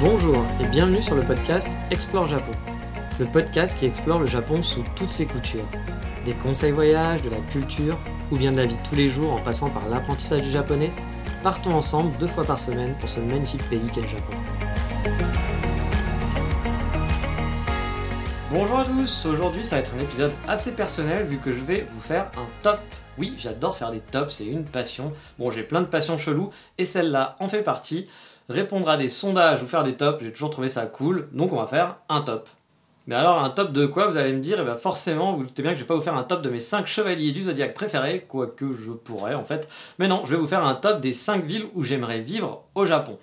Bonjour et bienvenue sur le podcast Explore Japon. Le podcast qui explore le Japon sous toutes ses coutures. Des conseils voyages, de la culture ou bien de la vie tous les jours en passant par l'apprentissage du japonais. Partons ensemble deux fois par semaine pour ce magnifique pays qu'est le Japon. Bonjour à tous, aujourd'hui ça va être un épisode assez personnel vu que je vais vous faire un top. Oui, j'adore faire des tops, c'est une passion. Bon, j'ai plein de passions cheloues et celle-là en fait partie. Répondre à des sondages ou faire des tops, j'ai toujours trouvé ça cool, donc on va faire un top. Mais alors un top de quoi vous allez me dire? Et bien forcément, vous doutez bien que je vais pas vous faire un top de mes 5 chevaliers du zodiaque préférés, quoique je pourrais en fait. Mais non, je vais vous faire un top des 5 villes où j'aimerais vivre au Japon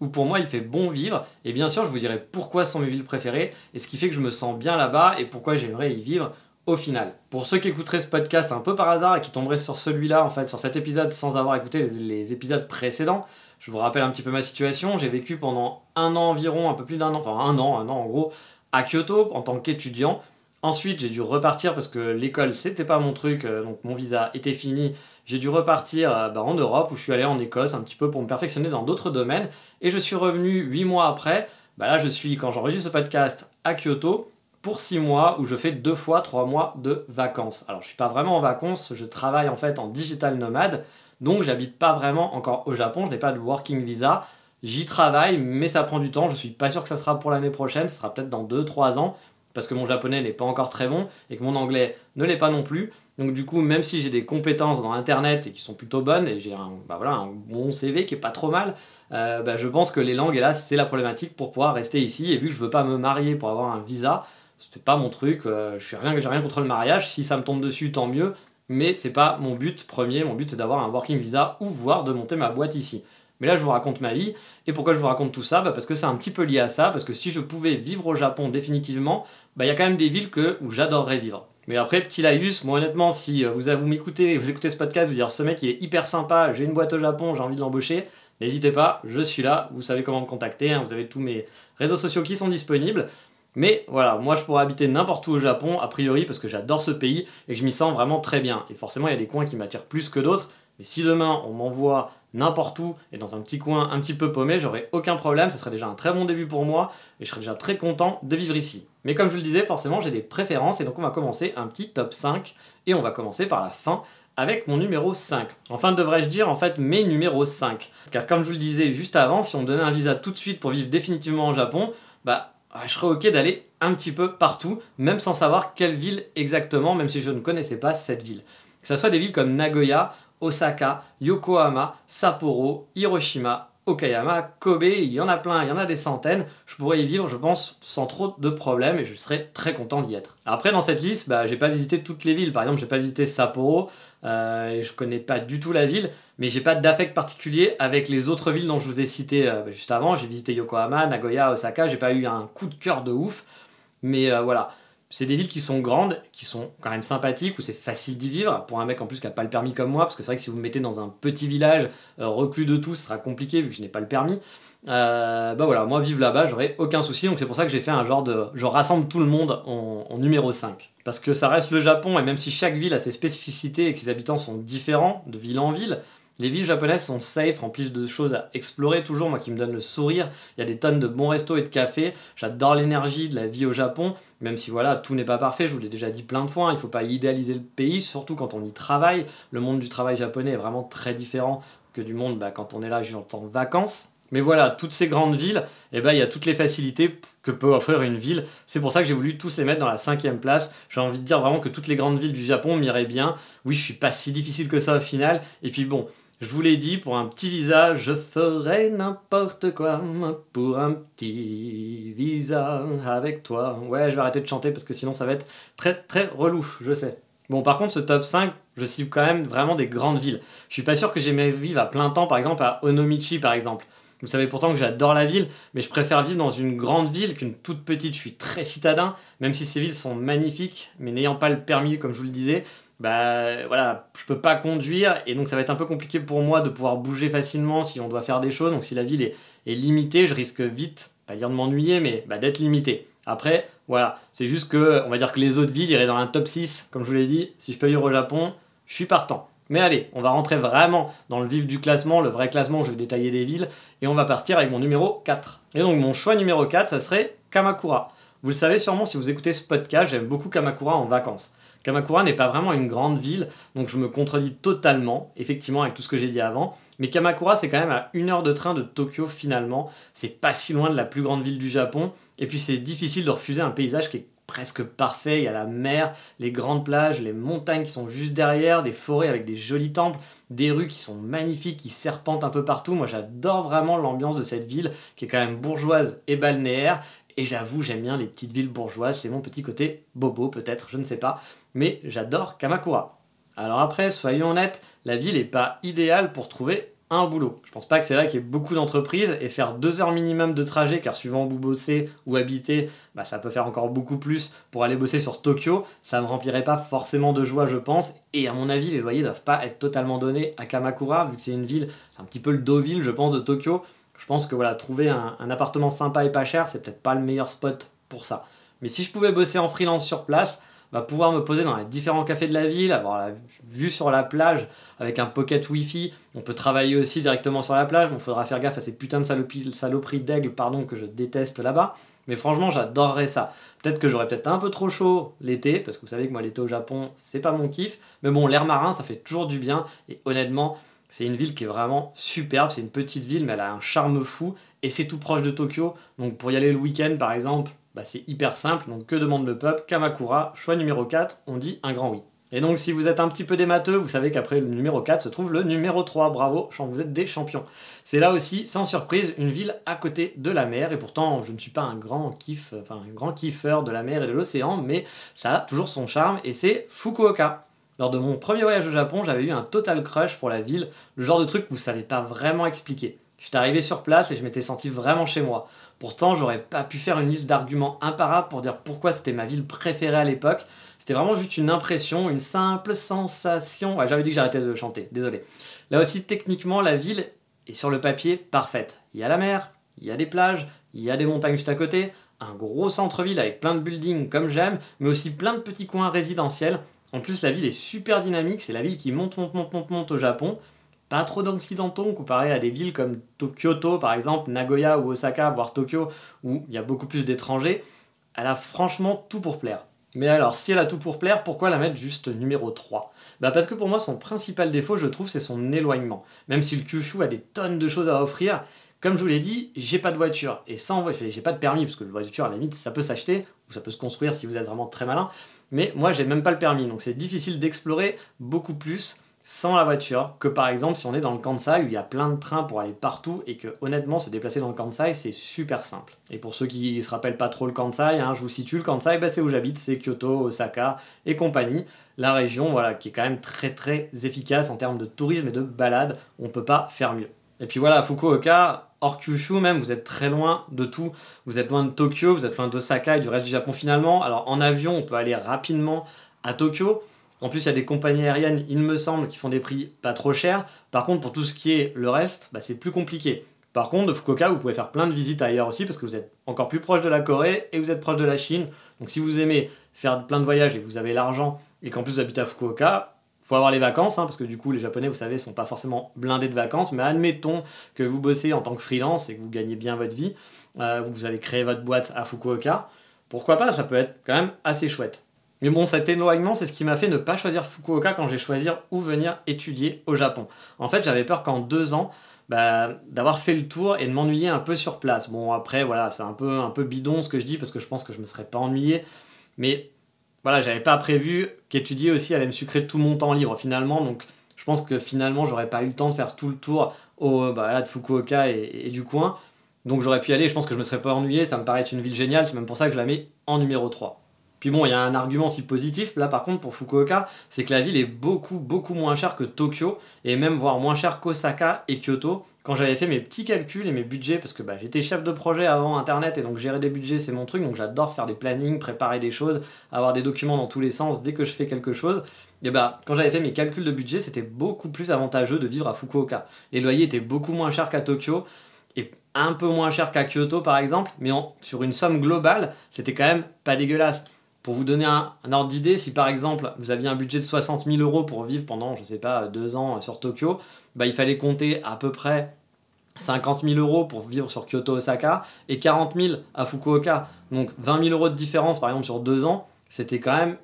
où pour moi il fait bon vivre. Et bien sûr, je vous dirai pourquoi sont mes villes préférées et ce qui fait que je me sens bien là-bas et pourquoi j'aimerais y vivre au final. Pour ceux qui écouteraient ce podcast un peu par hasard et qui tomberaient sur celui-là, en fait, sur cet épisode sans avoir écouté les, épisodes précédents, je vous rappelle un petit peu ma situation. J'ai vécu pendant un an environ, un peu plus d'un an, enfin un an, un an en gros, à Kyoto en tant qu'étudiant. Ensuite, j'ai dû repartir parce que l'école, c'était pas mon truc, euh, donc mon visa était fini. J'ai dû repartir euh, bah, en Europe où je suis allé en Écosse un petit peu pour me perfectionner dans d'autres domaines. Et je suis revenu 8 mois après. Bah là, je suis, quand j'enregistre ce podcast, à Kyoto pour 6 mois où je fais deux fois 3 mois de vacances. Alors, je suis pas vraiment en vacances, je travaille en fait en digital nomade. Donc, j'habite pas vraiment encore au Japon, je n'ai pas de working visa. J'y travaille, mais ça prend du temps. Je suis pas sûr que ça sera pour l'année prochaine, ce sera peut-être dans 2-3 ans parce que mon japonais n'est pas encore très bon et que mon anglais ne l'est pas non plus. Donc du coup, même si j'ai des compétences dans Internet et qui sont plutôt bonnes, et j'ai un, bah bon CV qui est pas trop mal, euh, bah je pense que les langues, là, c'est la problématique pour pouvoir rester ici. Et vu que je veux pas me marier pour avoir un visa, c'est pas mon truc. Euh, je suis rien contre le mariage. Si ça me tombe dessus, tant mieux. Mais c'est pas mon but premier. Mon but, c'est d'avoir un working visa ou voire de monter ma boîte ici. Mais là, je vous raconte ma vie. Et pourquoi je vous raconte tout ça? Bah Parce que c'est un petit peu lié à ça. Parce que si je pouvais vivre au Japon définitivement, bah, il y a quand même des villes où j'adorerais vivre. Mais après, petit laïus, moi honnêtement, si euh, vous, vous m'écoutez, vous écoutez ce podcast, vous dire ce mec il est hyper sympa, j'ai une boîte au Japon, j'ai envie de l'embaucher, n'hésitez pas, je suis là, vous savez comment me contacter, hein, vous avez tous mes réseaux sociaux qui sont disponibles. Mais voilà, moi je pourrais habiter n'importe où au Japon, a priori, parce que j'adore ce pays et que je m'y sens vraiment très bien. Et forcément, il y a des coins qui m'attirent plus que d'autres. Mais si demain on m'envoie n'importe où et dans un petit coin un petit peu paumé, j'aurais aucun problème, ce serait déjà un très bon début pour moi et je serais déjà très content de vivre ici. Mais comme je le disais, forcément j'ai des préférences et donc on va commencer un petit top 5 et on va commencer par la fin avec mon numéro 5. Enfin devrais-je dire en fait mes numéros 5. Car comme je vous le disais juste avant, si on donnait un visa tout de suite pour vivre définitivement au Japon, bah ah, je serais ok d'aller un petit peu partout, même sans savoir quelle ville exactement, même si je ne connaissais pas cette ville. Que ce soit des villes comme Nagoya Osaka, Yokohama, Sapporo, Hiroshima, Okayama, Kobe, il y en a plein, il y en a des centaines. Je pourrais y vivre, je pense, sans trop de problèmes et je serais très content d'y être. Après, dans cette liste, bah, j'ai pas visité toutes les villes. Par exemple, j'ai pas visité Sapporo, euh, je connais pas du tout la ville, mais j'ai pas d'affect particulier avec les autres villes dont je vous ai cité euh, juste avant. J'ai visité Yokohama, Nagoya, Osaka, j'ai pas eu un coup de cœur de ouf, mais euh, voilà c'est des villes qui sont grandes, qui sont quand même sympathiques, où c'est facile d'y vivre. Pour un mec en plus qui n'a pas le permis comme moi, parce que c'est vrai que si vous me mettez dans un petit village euh, reclus de tout, ce sera compliqué vu que je n'ai pas le permis. Euh, bah voilà, moi vivre là-bas, j'aurais aucun souci. Donc c'est pour ça que j'ai fait un genre de. Je rassemble tout le monde en, numéro 5. Parce que ça reste le Japon, et même si chaque ville a ses spécificités et que ses habitants sont différents de ville en ville, les villes japonaises sont safe, remplies de choses à explorer toujours, moi qui me donne le sourire. Il y a des tonnes de bons restos et de cafés. J'adore l'énergie de la vie au Japon, même si voilà, tout n'est pas parfait, je vous l'ai déjà dit plein de fois, hein. il ne faut pas idéaliser le pays, surtout quand on y travaille. Le monde du travail japonais est vraiment très différent que du monde bah, quand on est là juste en vacances. Mais voilà, toutes ces grandes villes, eh ben, il y a toutes les facilités que peut offrir une ville. C'est pour ça que j'ai voulu tous les mettre dans la cinquième place. J'ai envie de dire vraiment que toutes les grandes villes du Japon m'iraient bien. Oui, je suis pas si difficile que ça au final. Et puis bon, je vous l'ai dit, pour un petit visa, je ferai n'importe quoi pour un petit visa avec toi. Ouais, je vais arrêter de chanter parce que sinon ça va être très très relou, je sais. Bon, par contre, ce top 5, je cible quand même vraiment des grandes villes. Je suis pas sûr que j'aimais vivre à plein temps, par exemple, à Onomichi, par exemple. Vous savez pourtant que j'adore la ville, mais je préfère vivre dans une grande ville qu'une toute petite. Je suis très citadin, même si ces villes sont magnifiques, mais n'ayant pas le permis, comme je vous le disais, bah voilà, je peux pas conduire et donc ça va être un peu compliqué pour moi de pouvoir bouger facilement si on doit faire des choses. Donc si la ville est, limitée, je risque vite, pas dire de m'ennuyer, mais bah, d'être limité. Après, voilà, c'est juste que, on va dire que les autres villes iraient dans un top 6, comme je vous l'ai dit. Si je peux vivre au Japon, je suis partant. Mais allez, on va rentrer vraiment dans le vif du classement, le vrai classement où je vais détailler des villes, et on va partir avec mon numéro 4. Et donc mon choix numéro 4, ça serait Kamakura. Vous le savez sûrement si vous écoutez ce podcast, j'aime beaucoup Kamakura en vacances. Kamakura n'est pas vraiment une grande ville, donc je me contredis totalement, effectivement, avec tout ce que j'ai dit avant. Mais Kamakura, c'est quand même à une heure de train de Tokyo finalement. C'est pas si loin de la plus grande ville du Japon. Et puis c'est difficile de refuser un paysage qui est presque parfait. Il y a la mer, les grandes plages, les montagnes qui sont juste derrière, des forêts avec des jolis temples, des rues qui sont magnifiques, qui serpentent un peu partout. Moi j'adore vraiment l'ambiance de cette ville qui est quand même bourgeoise et balnéaire. Et j'avoue, j'aime bien les petites villes bourgeoises, c'est mon petit côté bobo peut-être, je ne sais pas. Mais j'adore Kamakura. Alors après, soyons honnêtes, la ville n'est pas idéale pour trouver un boulot. Je pense pas que c'est là qu'il y ait beaucoup d'entreprises et faire deux heures minimum de trajet, car suivant où vous ou habitez, bah, ça peut faire encore beaucoup plus pour aller bosser sur Tokyo. Ça ne remplirait pas forcément de joie, je pense. Et à mon avis, les loyers doivent pas être totalement donnés à Kamakura, vu que c'est une ville, un petit peu le Deauville, je pense, de Tokyo. Je pense que voilà, trouver un, un appartement sympa et pas cher, c'est peut-être pas le meilleur spot pour ça. Mais si je pouvais bosser en freelance sur place, va pouvoir me poser dans les différents cafés de la ville, avoir la vue sur la plage avec un pocket wifi. On peut travailler aussi directement sur la plage. Il faudra faire gaffe à ces putains de saloperies, saloperies d'aigle pardon, que je déteste là-bas. Mais franchement, j'adorerais ça. Peut-être que j'aurais peut-être un peu trop chaud l'été, parce que vous savez que moi, l'été au Japon, c'est pas mon kiff. Mais bon, l'air marin, ça fait toujours du bien. Et honnêtement, c'est une ville qui est vraiment superbe. C'est une petite ville, mais elle a un charme fou. Et c'est tout proche de Tokyo. Donc pour y aller le week-end, par exemple, bah, c'est hyper simple, donc que demande le peuple? Kamakura, choix numéro 4, on dit un grand oui. Et donc si vous êtes un petit peu démateux, vous savez qu'après le numéro 4 se trouve le numéro 3, bravo, vous êtes des champions. C'est là aussi, sans surprise, une ville à côté de la mer, et pourtant je ne suis pas un grand kiff, enfin un grand kiffeur de la mer et de l'océan, mais ça a toujours son charme, et c'est Fukuoka. Lors de mon premier voyage au Japon, j'avais eu un total crush pour la ville, le genre de truc que vous savez pas vraiment expliquer. J'étais arrivé sur place et je m'étais senti vraiment chez moi. Pourtant, j'aurais pas pu faire une liste d'arguments imparables pour dire pourquoi c'était ma ville préférée à l'époque. C'était vraiment juste une impression, une simple sensation. Ouais, j'avais dit que j'arrêtais de chanter, désolé. Là aussi, techniquement, la ville est sur le papier parfaite. Il y a la mer, il y a des plages, il y a des montagnes juste à côté, un gros centre-ville avec plein de buildings comme j'aime, mais aussi plein de petits coins résidentiels. En plus, la ville est super dynamique, c'est la ville qui monte, monte, monte, monte, monte au Japon pas trop d'occidentaux comparé à des villes comme Kyoto par exemple, Nagoya ou Osaka, voire Tokyo, où il y a beaucoup plus d'étrangers. Elle a franchement tout pour plaire. Mais alors, si elle a tout pour plaire, pourquoi la mettre juste numéro 3 Bah parce que pour moi, son principal défaut, je trouve, c'est son éloignement. Même si le Kyushu a des tonnes de choses à offrir, comme je vous l'ai dit, j'ai pas de voiture. Et sans j'ai pas de permis, parce que la voiture, à la limite, ça peut s'acheter, ou ça peut se construire si vous êtes vraiment très malin. Mais moi, j'ai même pas le permis, donc c'est difficile d'explorer beaucoup plus sans la voiture que par exemple si on est dans le Kansai où il y a plein de trains pour aller partout et que honnêtement se déplacer dans le Kansai c'est super simple. Et pour ceux qui se rappellent pas trop le Kansai, hein, je vous situe le Kansai, bah, c'est où j'habite, c'est Kyoto, Osaka et compagnie. La région voilà, qui est quand même très très efficace en termes de tourisme et de balade, on peut pas faire mieux. Et puis voilà, Fukuoka, hors Kyushu même, vous êtes très loin de tout. Vous êtes loin de Tokyo, vous êtes loin d'Osaka et du reste du Japon finalement. Alors en avion, on peut aller rapidement à Tokyo, en plus, il y a des compagnies aériennes, il me semble, qui font des prix pas trop chers. Par contre, pour tout ce qui est le reste, bah, c'est plus compliqué. Par contre, de Fukuoka, vous pouvez faire plein de visites ailleurs aussi parce que vous êtes encore plus proche de la Corée et vous êtes proche de la Chine. Donc si vous aimez faire plein de voyages et que vous avez l'argent et qu'en plus vous habitez à Fukuoka, faut avoir les vacances, hein, parce que du coup les Japonais, vous savez, sont pas forcément blindés de vacances. Mais admettons que vous bossez en tant que freelance et que vous gagnez bien votre vie, euh, vous avez créé votre boîte à Fukuoka. Pourquoi pas Ça peut être quand même assez chouette. Mais bon, cet éloignement, c'est ce qui m'a fait ne pas choisir Fukuoka quand j'ai choisi où venir étudier au Japon. En fait, j'avais peur qu'en deux ans, bah, d'avoir fait le tour et de m'ennuyer un peu sur place. Bon, après, voilà, c'est un peu, un peu bidon ce que je dis parce que je pense que je me serais pas ennuyé. Mais voilà, j'avais pas prévu qu'étudier aussi allait me sucrer tout mon temps libre finalement. Donc, je pense que finalement, j'aurais pas eu le temps de faire tout le tour au, bah, de Fukuoka et, du coin. Donc, j'aurais pu y aller. Je pense que je me serais pas ennuyé. Ça me paraît être une ville géniale. C'est même pour ça que je la mets en numéro 3. Puis bon, il y a un argument si positif, là par contre pour Fukuoka, c'est que la ville est beaucoup beaucoup moins chère que Tokyo, et même voire moins chère qu'Osaka et Kyoto. Quand j'avais fait mes petits calculs et mes budgets, parce que bah, j'étais chef de projet avant Internet, et donc gérer des budgets c'est mon truc, donc j'adore faire des plannings, préparer des choses, avoir des documents dans tous les sens dès que je fais quelque chose. Et bah, quand j'avais fait mes calculs de budget, c'était beaucoup plus avantageux de vivre à Fukuoka. Les loyers étaient beaucoup moins chers qu'à Tokyo, et un peu moins chers qu'à Kyoto par exemple, mais sur une somme globale, c'était quand même pas dégueulasse. Pour vous donner un, ordre d'idée, si par exemple vous aviez un budget de 60 000 euros pour vivre pendant, je sais pas, deux ans sur Tokyo, bah, il fallait compter à peu près 50 000 euros pour vivre sur Kyoto-Osaka et 40 000 à Fukuoka. Donc 20 000 euros de différence par exemple sur deux ans, c'était quand même.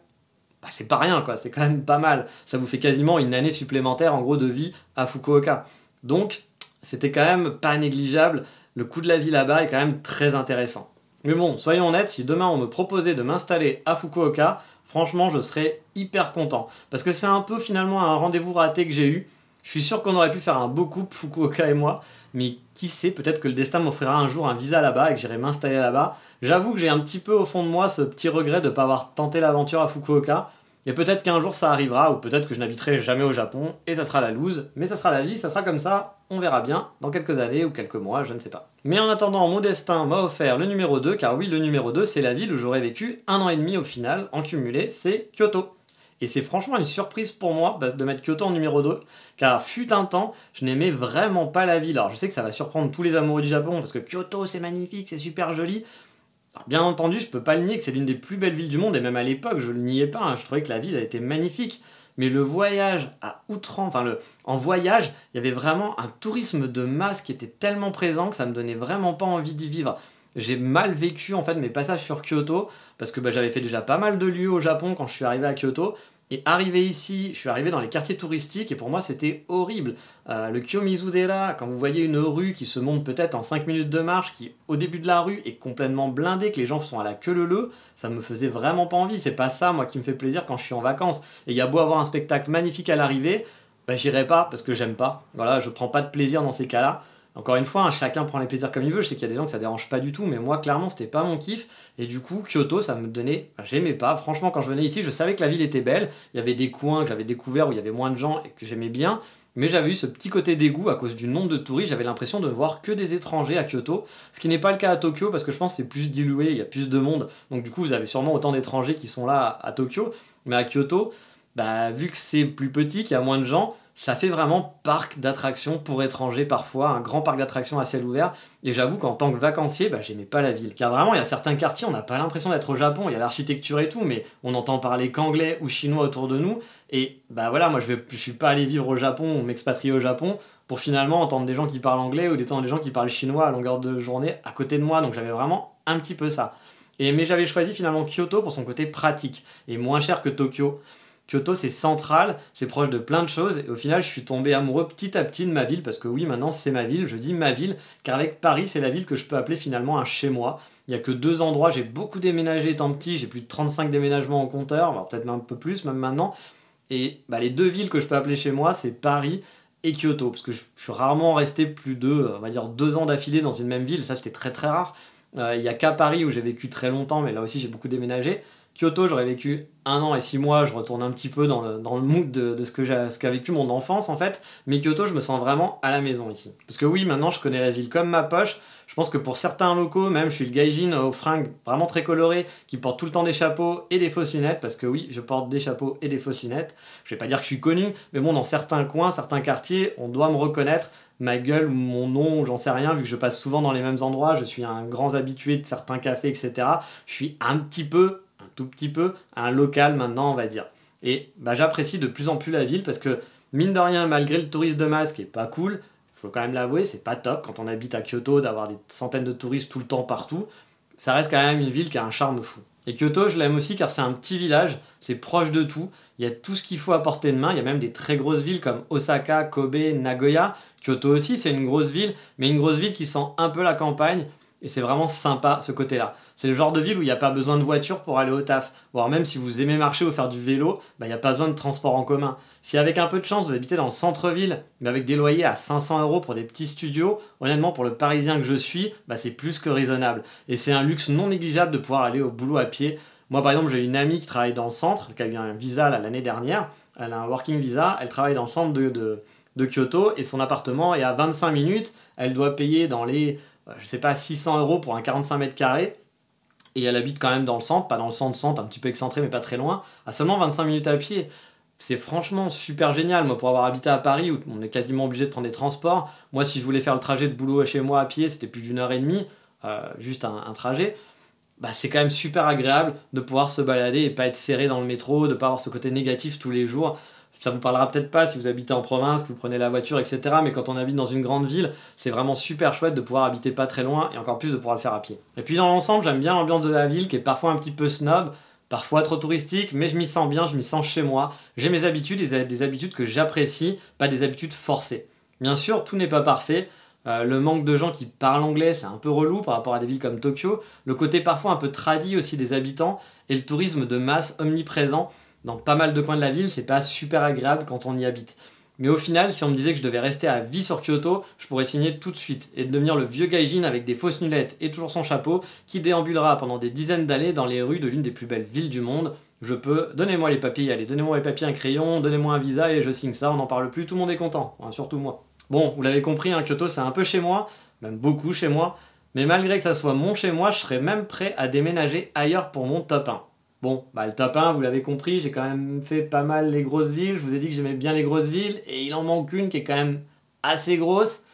Bah, c'est pas rien quoi, c'est quand même pas mal. Ça vous fait quasiment une année supplémentaire en gros de vie à Fukuoka. Donc c'était quand même pas négligeable. Le coût de la vie là-bas est quand même très intéressant. Mais bon, soyons honnêtes, si demain on me proposait de m'installer à Fukuoka, franchement, je serais hyper content. Parce que c'est un peu finalement un rendez-vous raté que j'ai eu. Je suis sûr qu'on aurait pu faire un beau couple, Fukuoka et moi, mais qui sait, peut-être que le destin m'offrira un jour un visa là-bas et que j'irai m'installer là-bas. J'avoue que j'ai un petit peu au fond de moi ce petit regret de ne pas avoir tenté l'aventure à Fukuoka. Et peut-être qu'un jour ça arrivera, ou peut-être que je n'habiterai jamais au Japon, et ça sera la loose, mais ça sera la vie, ça sera comme ça, on verra bien, dans quelques années ou quelques mois, je ne sais pas. Mais en attendant, mon destin m'a offert le numéro 2, car oui, le numéro 2, c'est la ville où j'aurais vécu un an et demi au final, en cumulé, c'est Kyoto. Et c'est franchement une surprise pour moi bah, de mettre Kyoto en numéro 2, car fut un temps, je n'aimais vraiment pas la ville. Alors je sais que ça va surprendre tous les amoureux du Japon, parce que Kyoto c'est magnifique, c'est super joli, bien entendu, je peux pas le nier que c'est l'une des plus belles villes du monde, et même à l'époque, je le niais pas, hein. je trouvais que la ville a été magnifique. Mais le voyage à outrance, enfin le, en voyage, il y avait vraiment un tourisme de masse qui était tellement présent que ça me donnait vraiment pas envie d'y vivre. J'ai mal vécu en fait mes passages sur Kyoto parce que bah, j'avais fait déjà pas mal de lieux au Japon quand je suis arrivé à Kyoto et arrivé ici, je suis arrivé dans les quartiers touristiques et pour moi c'était horrible. Euh, le Kiyomizu-dera, quand vous voyez une rue qui se monte peut-être en 5 minutes de marche, qui au début de la rue est complètement blindée, que les gens sont à la queue leu ça me faisait vraiment pas envie. C'est pas ça moi qui me fait plaisir quand je suis en vacances. Et il y a beau avoir un spectacle magnifique à l'arrivée, bah j'irai pas parce que j'aime pas. Voilà, je prends pas de plaisir dans ces cas-là. Encore une fois, hein, chacun prend les plaisirs comme il veut. Je sais qu'il y a des gens que ça dérange pas du tout, mais moi, clairement, c'était pas mon kiff. Et du coup, Kyoto, ça me donnait. j'aimais pas. Franchement, quand je venais ici, je savais que la ville était belle. Il y avait des coins que j'avais découverts où il y avait moins de gens et que j'aimais bien. Mais j'avais eu ce petit côté dégoût à cause du nombre de touristes. J'avais l'impression de voir que des étrangers à Kyoto. Ce qui n'est pas le cas à Tokyo parce que je pense que c'est plus dilué, il y a plus de monde. Donc, du coup, vous avez sûrement autant d'étrangers qui sont là à, Tokyo. Mais à Kyoto, bah, vu que c'est plus petit, qu'il y a moins de gens, ça fait vraiment parc d'attractions pour étrangers parfois, un grand parc d'attractions à ciel ouvert. Et j'avoue qu'en tant que vacancier, bah, j'aimais pas la ville. Car vraiment, il y a certains quartiers, on n'a pas l'impression d'être au Japon, il y a l'architecture et tout, mais on entend parler qu'anglais ou chinois autour de nous. Et bah voilà, moi je, vais, je suis pas allé vivre au Japon ou m'expatrier au Japon pour finalement entendre des gens qui parlent anglais ou des gens qui parlent chinois à longueur de journée à côté de moi. Donc j'avais vraiment un petit peu ça. Et, mais j'avais choisi finalement Kyoto pour son côté pratique et moins cher que Tokyo. Kyoto, c'est central, c'est proche de plein de choses. Et au final, je suis tombé amoureux petit à petit de ma ville, parce que oui, maintenant c'est ma ville. Je dis ma ville, car avec Paris, c'est la ville que je peux appeler finalement un chez moi. Il n'y a que deux endroits, j'ai beaucoup déménagé étant petit, j'ai plus de 35 déménagements en compteur, peut-être un peu plus même maintenant. Et bah, les deux villes que je peux appeler chez moi, c'est Paris et Kyoto, parce que je, suis rarement resté plus de, on va dire, deux ans d'affilée dans une même ville, ça c'était très très rare. Euh, il n'y a qu'à Paris où j'ai vécu très longtemps, mais là aussi j'ai beaucoup déménagé. Kyoto, j'aurais vécu un an et six mois, je retourne un petit peu dans le, dans mood de, ce que qu'a vécu mon enfance en fait. Mais Kyoto, je me sens vraiment à la maison ici. Parce que oui, maintenant je connais la ville comme ma poche. Je pense que pour certains locaux, même je suis le gaijin aux fringues vraiment très colorées, qui portent tout le temps des chapeaux et des fausses lunettes, parce que oui, je porte des chapeaux et des fausses lunettes. Je vais pas dire que je suis connu, mais bon, dans certains coins, certains quartiers, on doit me reconnaître ma gueule ou mon nom, j'en sais rien, vu que je passe souvent dans les mêmes endroits, je suis un grand habitué de certains cafés, etc. Je suis un petit peu tout petit peu un local maintenant, on va dire. Et bah, j'apprécie de plus en plus la ville parce que, mine de rien, malgré le tourisme de masse qui est pas cool, faut quand même l'avouer, c'est pas top quand on habite à Kyoto d'avoir des centaines de touristes tout le temps partout. Ça reste quand même une ville qui a un charme fou. Et Kyoto, je l'aime aussi car c'est un petit village, c'est proche de tout, il y a tout ce qu'il faut à portée de main, il y a même des très grosses villes comme Osaka, Kobe, Nagoya. Kyoto aussi, c'est une grosse ville, mais une grosse ville qui sent un peu la campagne, et c'est vraiment sympa ce côté-là. C'est le genre de ville où il n'y a pas besoin de voiture pour aller au taf. Voire même si vous aimez marcher ou faire du vélo, bah, il n'y a pas besoin de transport en commun. Si avec un peu de chance vous habitez dans le centre-ville, mais avec des loyers à 500 euros pour des petits studios, honnêtement pour le parisien que je suis, bah, c'est plus que raisonnable. Et c'est un luxe non négligeable de pouvoir aller au boulot à pied. Moi, par exemple, j'ai une amie qui travaille dans le centre, qui a eu un visa l'année dernière. Elle a un working visa, elle travaille dans le centre de, de, Kyoto et son appartement est à 25 minutes. Elle doit payer dans les, je sais pas, 600 euros pour un 45 mètres carrés. Et elle habite quand même dans le centre, pas dans le centre-centre, un petit peu excentré, mais pas très loin, à seulement 25 minutes à pied. C'est franchement super génial. Moi, pour avoir habité à Paris, où on est quasiment obligé de prendre des transports, moi, si je voulais faire le trajet de boulot chez moi à pied, c'était plus d'une heure et demie, euh, juste un trajet bah, c'est quand même super agréable de pouvoir se balader et pas être serré dans le métro, de pas avoir ce côté négatif tous les jours. Ça vous parlera peut-être pas si vous habitez en province, que vous prenez la voiture, etc. Mais quand on habite dans une grande ville, c'est vraiment super chouette de pouvoir habiter pas très loin et encore plus de pouvoir le faire à pied. Et puis dans l'ensemble, j'aime bien l'ambiance de la ville qui est parfois un petit peu snob, parfois trop touristique, mais je m'y sens bien, je m'y sens chez moi. J'ai mes habitudes et des habitudes que j'apprécie, pas des habitudes forcées. Bien sûr, tout n'est pas parfait. Euh, le manque de gens qui parlent anglais, c'est un peu relou par rapport à des villes comme Tokyo. Le côté parfois un peu tradit aussi des habitants et le tourisme de masse omniprésent dans pas mal de coins de la ville, c'est pas super agréable quand on y habite. Mais au final, si on me disait que je devais rester à vie sur Kyoto, je pourrais signer tout de suite et devenir le vieux gaijin avec des fausses nulettes et toujours son chapeau qui déambulera pendant des dizaines d'années dans les rues de l'une des plus belles villes du monde. Je peux, donnez-moi les papiers, allez, donnez-moi les papiers, un crayon, donnez-moi un visa et je signe ça, on n'en parle plus, tout le monde est content, surtout moi. Bon, vous l'avez compris, hein, Kyoto c'est un peu chez moi, même beaucoup chez moi, mais malgré que ça soit mon chez moi, je serais même prêt à déménager ailleurs pour mon top 1. Bon, bah le top 1, vous l'avez compris, j'ai quand même fait pas mal les grosses villes, je vous ai dit que j'aimais bien les grosses villes, et il en manque une qui est quand même assez grosse.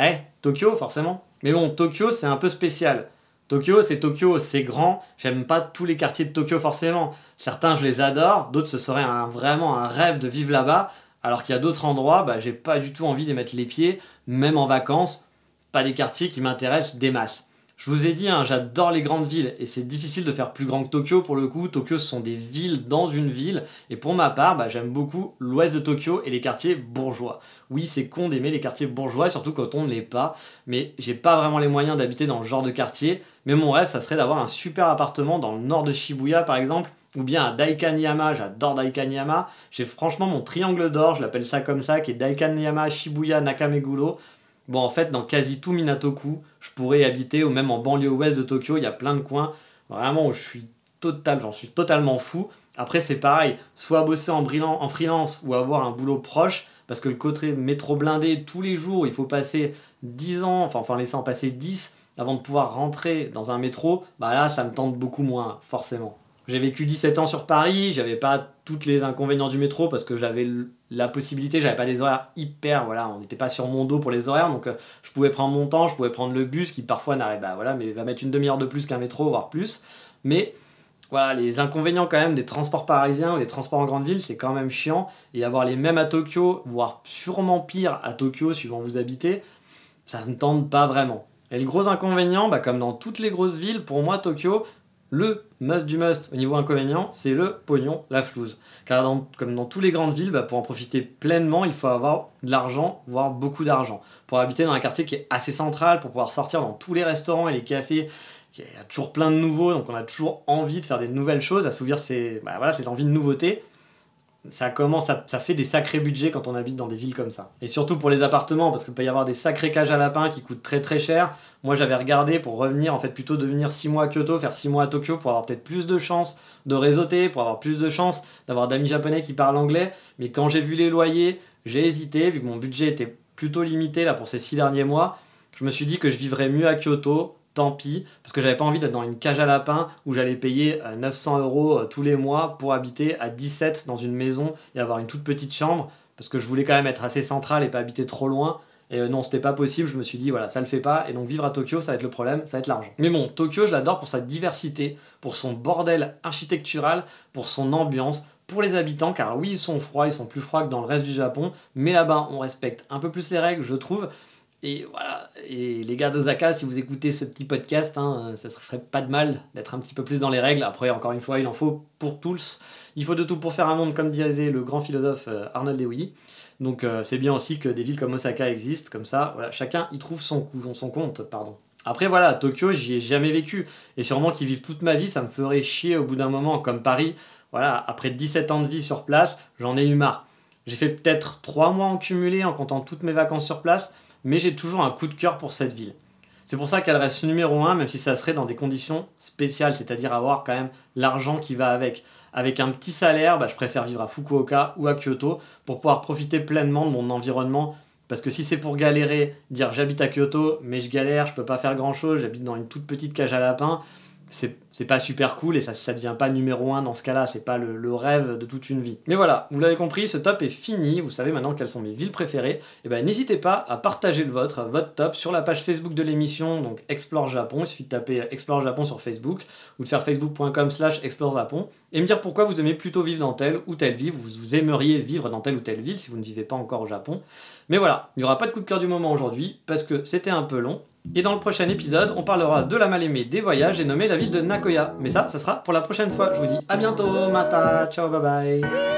Eh, Tokyo, forcément. Mais bon, Tokyo, c'est un peu spécial. Tokyo, c'est Tokyo, c'est grand. J'aime pas tous les quartiers de Tokyo forcément. Certains, je les adore. D'autres, ce serait vraiment un rêve de vivre là-bas. Alors qu'il y a d'autres endroits, bah, j'ai pas du tout envie d'y mettre les pieds, même en vacances, pas des quartiers qui m'intéressent des masses. Je vous ai dit, hein, j'adore les grandes villes et c'est difficile de faire plus grand que Tokyo pour le coup. Tokyo, ce sont des villes dans une ville et pour ma part, bah, j'aime beaucoup l'ouest de Tokyo et les quartiers bourgeois. Oui, c'est con d'aimer les quartiers bourgeois, surtout quand on ne l'est pas, mais j'ai pas vraiment les moyens d'habiter dans le genre de quartier. Mais mon rêve, ça serait d'avoir un super appartement dans le nord de Shibuya par exemple, ou bien à Daikanyama, j'adore Daikanyama. J'ai franchement mon triangle d'or, je l'appelle ça comme ça, qui est Daikanyama, Shibuya, Nakameguro. Bon, en fait, dans quasi tout Minatoku, je pourrais habiter, ou même en banlieue ouest de Tokyo, il y a plein de coins, vraiment, où je suis total, j'en suis totalement fou. Après, c'est pareil, soit bosser en, brillant, en freelance ou avoir un boulot proche, parce que le côté métro blindé, tous les jours, il faut passer 10 ans, enfin, enfin laisser en passer 10 avant de pouvoir rentrer dans un métro, bah là, ça me tente beaucoup moins, forcément. J'ai vécu 17 ans sur Paris, j'avais pas toutes les inconvénients du métro parce que j'avais la possibilité, j'avais pas des horaires hyper, voilà, on n'était pas sur mon dos pour les horaires, donc euh, je pouvais prendre mon temps, je pouvais prendre le bus qui parfois n'arrive, bah voilà, mais va mettre une demi-heure de plus qu'un métro, voire plus. Mais voilà, les inconvénients quand même des transports parisiens ou des transports en grande ville, c'est quand même chiant. Et avoir les mêmes à Tokyo, voire sûrement pire à Tokyo, suivant où vous habitez, ça ne tente pas vraiment. Et le gros inconvénient, bah, comme dans toutes les grosses villes, pour moi, Tokyo, le must du must au niveau inconvénient, c'est le pognon, la flouze. Car comme dans toutes les grandes villes, bah, pour en profiter pleinement, il faut avoir de l'argent, voire beaucoup d'argent. Pour habiter dans un quartier qui est assez central, pour pouvoir sortir dans tous les restaurants et les cafés, il y a toujours plein de nouveaux, donc on a toujours envie de faire des nouvelles choses, assouvir ses, bah, voilà, envies de nouveauté ça commence ça fait des sacrés budgets quand on habite dans des villes comme ça. Et surtout pour les appartements, parce qu'il peut y avoir des sacrés cages à lapins qui coûtent très très cher. Moi j'avais regardé pour revenir, en fait plutôt de venir 6 mois à Kyoto, faire 6 mois à Tokyo pour avoir peut-être plus de chances de réseauter, pour avoir plus de chances d'avoir d'amis japonais qui parlent anglais. Mais quand j'ai vu les loyers, j'ai hésité, vu que mon budget était plutôt limité là pour ces 6 derniers mois. Je me suis dit que je vivrais mieux à Kyoto, tant parce que j'avais pas envie d'être dans une cage à lapins où j'allais payer 900 euh, euros euh, tous les mois pour habiter à 17 dans une maison et avoir une toute petite chambre, parce que je voulais quand même être assez central et pas habiter trop loin. Et euh, non, c'était pas possible, je me suis dit, voilà, ça le fait pas, et donc vivre à Tokyo, ça va être le problème, ça va être l'argent. Mais bon, Tokyo, je l'adore pour sa diversité, pour son bordel architectural, pour son ambiance, pour les habitants, car oui, ils sont froids, ils sont plus froids que dans le reste du Japon, mais là-bas, on respecte un peu plus les règles, je trouve, et voilà, et les gars d'Osaka, si vous écoutez ce petit podcast, hein, ça ne ferait pas de mal d'être un petit peu plus dans les règles. Après, encore une fois, il en faut pour tous. Il faut de tout pour faire un monde, comme disait le grand philosophe euh, Arnold Lewis. Donc euh, c'est bien aussi que des villes comme Osaka existent, comme ça, voilà, chacun y trouve son, son compte. pardon. Après voilà, Tokyo, j'y ai jamais vécu. Et sûrement qu'y vivre toute ma vie, ça me ferait chier au bout d'un moment, comme Paris. Voilà, après 17 ans de vie sur place, j'en ai eu marre. J'ai fait peut-être 3 mois en cumulé en comptant toutes mes vacances sur place mais j'ai toujours un coup de cœur pour cette ville. C'est pour ça qu'elle reste numéro 1, même si ça serait dans des conditions spéciales, c'est-à-dire avoir quand même l'argent qui va avec. Avec un petit salaire, bah, je préfère vivre à Fukuoka ou à Kyoto pour pouvoir profiter pleinement de mon environnement. Parce que si c'est pour galérer, dire j'habite à Kyoto, mais je galère, je peux pas faire grand chose, j'habite dans une toute petite cage à lapins, c'est pas super cool et ça, devient pas numéro 1 dans ce cas-là, c'est pas le, rêve de toute une vie. Mais voilà, vous l'avez compris, ce top est fini, vous savez maintenant quelles sont mes villes préférées, et ben n'hésitez pas à partager le vôtre, votre top, sur la page Facebook de l'émission, donc Explore Japon, il suffit de taper Explore Japon sur Facebook, ou de faire facebook.com slash Explore Japon, et me dire pourquoi vous aimez plutôt vivre dans telle ou telle ville, vous, vous aimeriez vivre dans telle ou telle ville si vous ne vivez pas encore au Japon. Mais voilà, il n'y aura pas de coup de cœur du moment aujourd'hui, parce que c'était un peu long, et dans le prochain épisode, on parlera de la mal-aimée des voyages et nommer la ville de Nagoya. Mais ça, ça sera pour la prochaine fois. Je vous dis à bientôt, mata, ciao, bye bye.